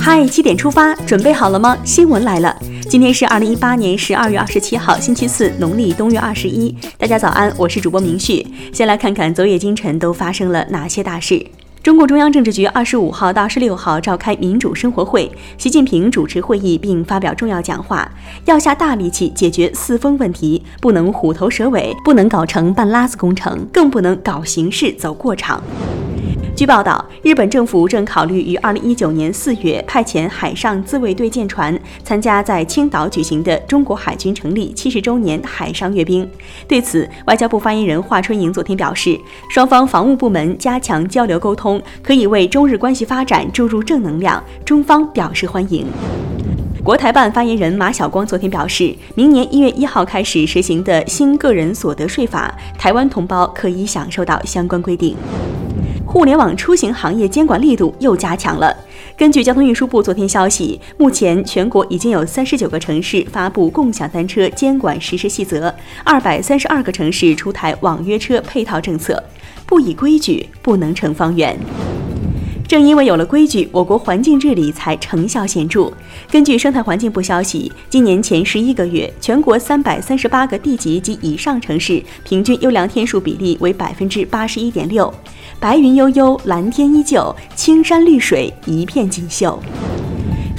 嗨，七点出发，准备好了吗？新闻来了，今天是二零一八年十二月二十七号，星期四，农历冬月二十一。大家早安，我是主播明旭。先来看看昨夜今晨都发生了哪些大事。中共中央政治局二十五号到二十六号召开民主生活会，习近平主持会议并发表重要讲话，要下大力气解决四风问题，不能虎头蛇尾，不能搞成半拉子工程，更不能搞形式走过场。据报道，日本政府正考虑于二零一九年四月派遣海上自卫队舰船参加在青岛举行的中国海军成立七十周年海上阅兵。对此，外交部发言人华春莹昨天表示，双方防务部门加强交流沟通，可以为中日关系发展注入正能量，中方表示欢迎。国台办发言人马晓光昨天表示，明年一月一号开始实行的新个人所得税法，台湾同胞可以享受到相关规定。互联网出行行业监管力度又加强了。根据交通运输部昨天消息，目前全国已经有三十九个城市发布共享单车监管实施细则，二百三十二个城市出台网约车配套政策。不以规矩，不能成方圆。正因为有了规矩，我国环境治理才成效显著。根据生态环境部消息，今年前十一个月，全国三百三十八个地级及以上城市平均优良天数比例为百分之八十一点六，白云悠悠，蓝天依旧，青山绿水一片锦绣。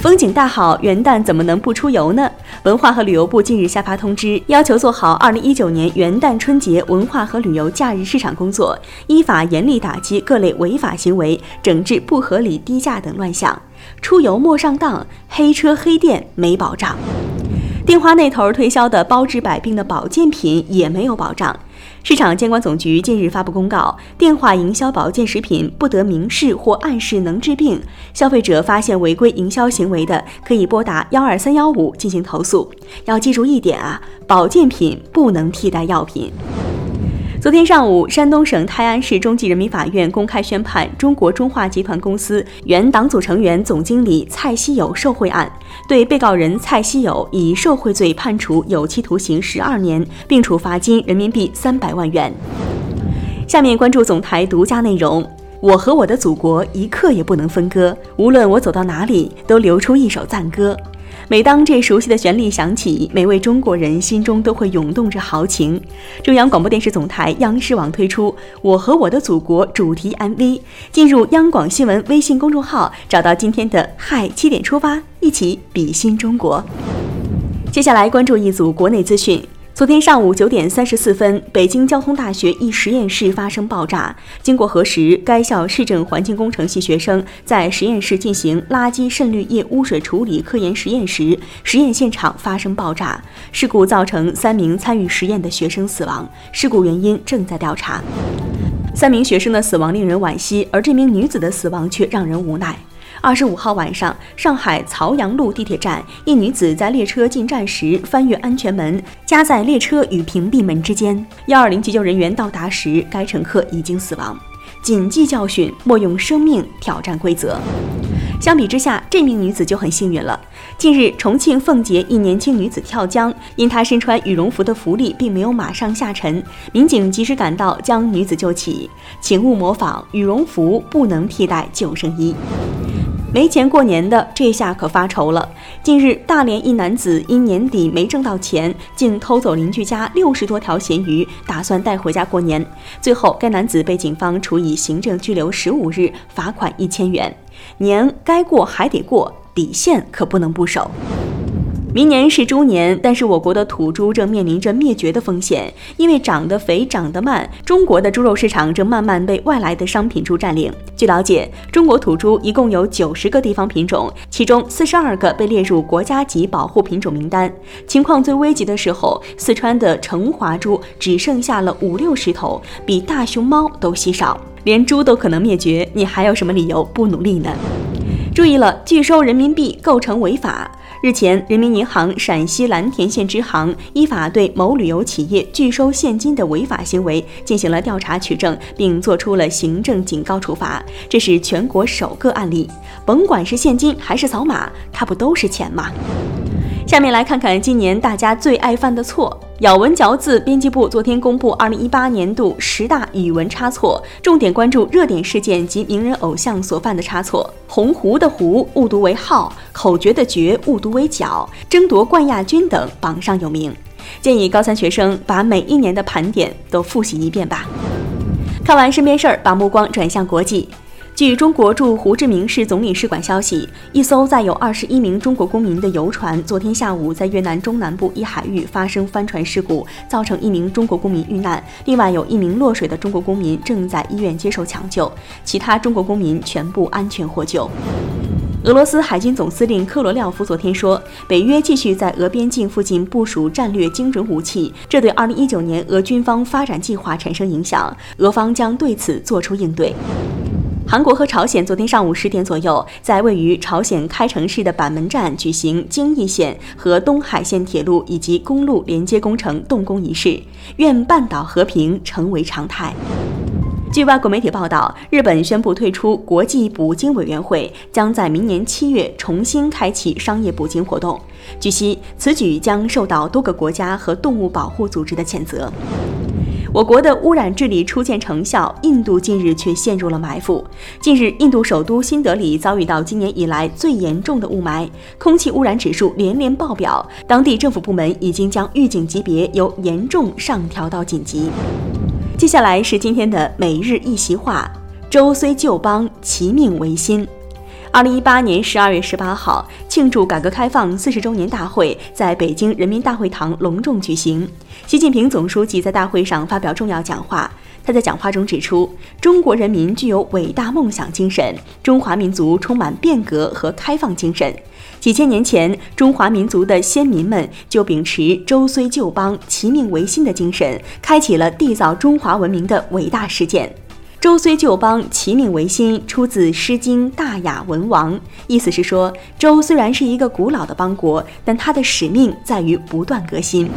风景大好，元旦怎么能不出游呢？文化和旅游部近日下发通知，要求做好二零一九年元旦春节文化和旅游假日市场工作，依法严厉打击各类违法行为，整治不合理低价等乱象。出游莫上当，黑车黑店没保障。电话那头推销的包治百病的保健品也没有保障。市场监管总局近日发布公告，电话营销保健食品不得明示或暗示能治病。消费者发现违规营销行为的，可以拨打幺二三幺五进行投诉。要记住一点啊，保健品不能替代药品。昨天上午，山东省泰安市中级人民法院公开宣判中国中化集团公司原党组成员、总经理蔡希友受贿案，对被告人蔡希友以受贿罪判处有期徒刑十二年，并处罚金人民币三百万元。下面关注总台独家内容：我和我的祖国一刻也不能分割，无论我走到哪里，都留出一首赞歌。每当这熟悉的旋律响起，每位中国人心中都会涌动着豪情。中央广播电视总台央视网推出《我和我的祖国》主题 MV，进入央广新闻微信公众号，找到今天的嗨七点出发，一起比心中国。接下来关注一组国内资讯。昨天上午九点三十四分，北京交通大学一实验室发生爆炸。经过核实，该校市政环境工程系学生在实验室进行垃圾渗滤液污水处理科研实验时，实验现场发生爆炸。事故造成三名参与实验的学生死亡，事故原因正在调查。三名学生的死亡令人惋惜，而这名女子的死亡却让人无奈。二十五号晚上，上海曹杨路地铁站，一女子在列车进站时翻越安全门，夹在列车与屏蔽门之间。幺二零急救人员到达时，该乘客已经死亡。谨记教训，莫用生命挑战规则。相比之下，这名女子就很幸运了。近日，重庆奉节一年轻女子跳江，因她身穿羽绒服的浮力并没有马上下沉，民警及时赶到将女子救起。请勿模仿，羽绒服不能替代救生衣。没钱过年的这下可发愁了。近日，大连一男子因年底没挣到钱，竟偷走邻居家六十多条咸鱼，打算带回家过年。最后，该男子被警方处以行政拘留十五日，罚款一千元。年该过还得过，底线可不能不守。明年是猪年，但是我国的土猪正面临着灭绝的风险，因为长得肥、长得慢，中国的猪肉市场正慢慢被外来的商品猪占领。据了解，中国土猪一共有九十个地方品种，其中四十二个被列入国家级保护品种名单。情况最危急的时候，四川的成华猪只剩下了五六十头，比大熊猫都稀少，连猪都可能灭绝，你还有什么理由不努力呢？注意了，拒收人民币构成违法。日前，人民银行陕西蓝田县支行依法对某旅游企业拒收现金的违法行为进行了调查取证，并作出了行政警告处罚。这是全国首个案例。甭管是现金还是扫码，它不都是钱吗？下面来看看今年大家最爱犯的错。咬文嚼字，编辑部昨天公布二零一八年度十大语文差错，重点关注热点事件及名人偶像所犯的差错。鸿鹄的鹄误读为号，口诀的诀误读为角，争夺冠亚军等榜上有名。建议高三学生把每一年的盘点都复习一遍吧。看完身边事儿，把目光转向国际。据中国驻胡志明市总领事馆消息，一艘载有二十一名中国公民的游船昨天下午在越南中南部一海域发生翻船事故，造成一名中国公民遇难，另外有一名落水的中国公民正在医院接受抢救，其他中国公民全部安全获救。俄罗斯海军总司令科罗廖夫昨天说，北约继续在俄边境附近部署战略精准武器，这对二零一九年俄军方发展计划产生影响，俄方将对此作出应对。韩国和朝鲜昨天上午十点左右，在位于朝鲜开城市的板门站举行京义线和东海线铁路以及公路连接工程动工仪式，愿半岛和平成为常态。据外国媒体报道，日本宣布退出国际捕鲸委员会，将在明年七月重新开启商业捕鲸活动。据悉，此举将受到多个国家和动物保护组织的谴责。我国的污染治理初见成效，印度近日却陷入了埋伏。近日，印度首都新德里遭遇到今年以来最严重的雾霾，空气污染指数连连爆表，当地政府部门已经将预警级别由严重上调到紧急。接下来是今天的每日一席话：周虽旧邦，其命维新。二零一八年十二月十八号，庆祝改革开放四十周年大会在北京人民大会堂隆重举行。习近平总书记在大会上发表重要讲话。他在讲话中指出，中国人民具有伟大梦想精神，中华民族充满变革和开放精神。几千年前，中华民族的先民们就秉持“周虽旧邦，其命维新”的精神，开启了缔造中华文明的伟大实践。周虽旧邦，其命维新，出自《诗经·大雅·文王》，意思是说，周虽然是一个古老的邦国，但它的使命在于不断革新。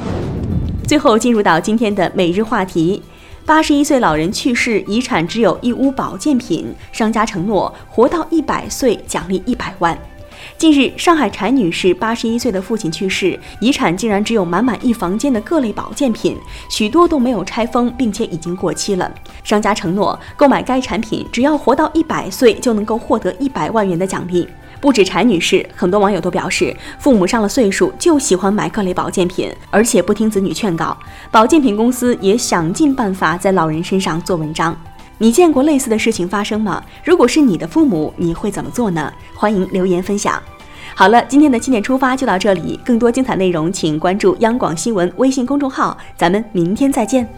最后进入到今天的每日话题：八十一岁老人去世，遗产只有一屋保健品，商家承诺活到一百岁奖励一百万。近日，上海柴女士八十一岁的父亲去世，遗产竟然只有满满一房间的各类保健品，许多都没有拆封，并且已经过期了。商家承诺购买该产品，只要活到一百岁就能够获得一百万元的奖励。不止柴女士，很多网友都表示，父母上了岁数就喜欢买各类保健品，而且不听子女劝告。保健品公司也想尽办法在老人身上做文章。你见过类似的事情发生吗？如果是你的父母，你会怎么做呢？欢迎留言分享。好了，今天的七点出发就到这里，更多精彩内容请关注央广新闻微信公众号，咱们明天再见。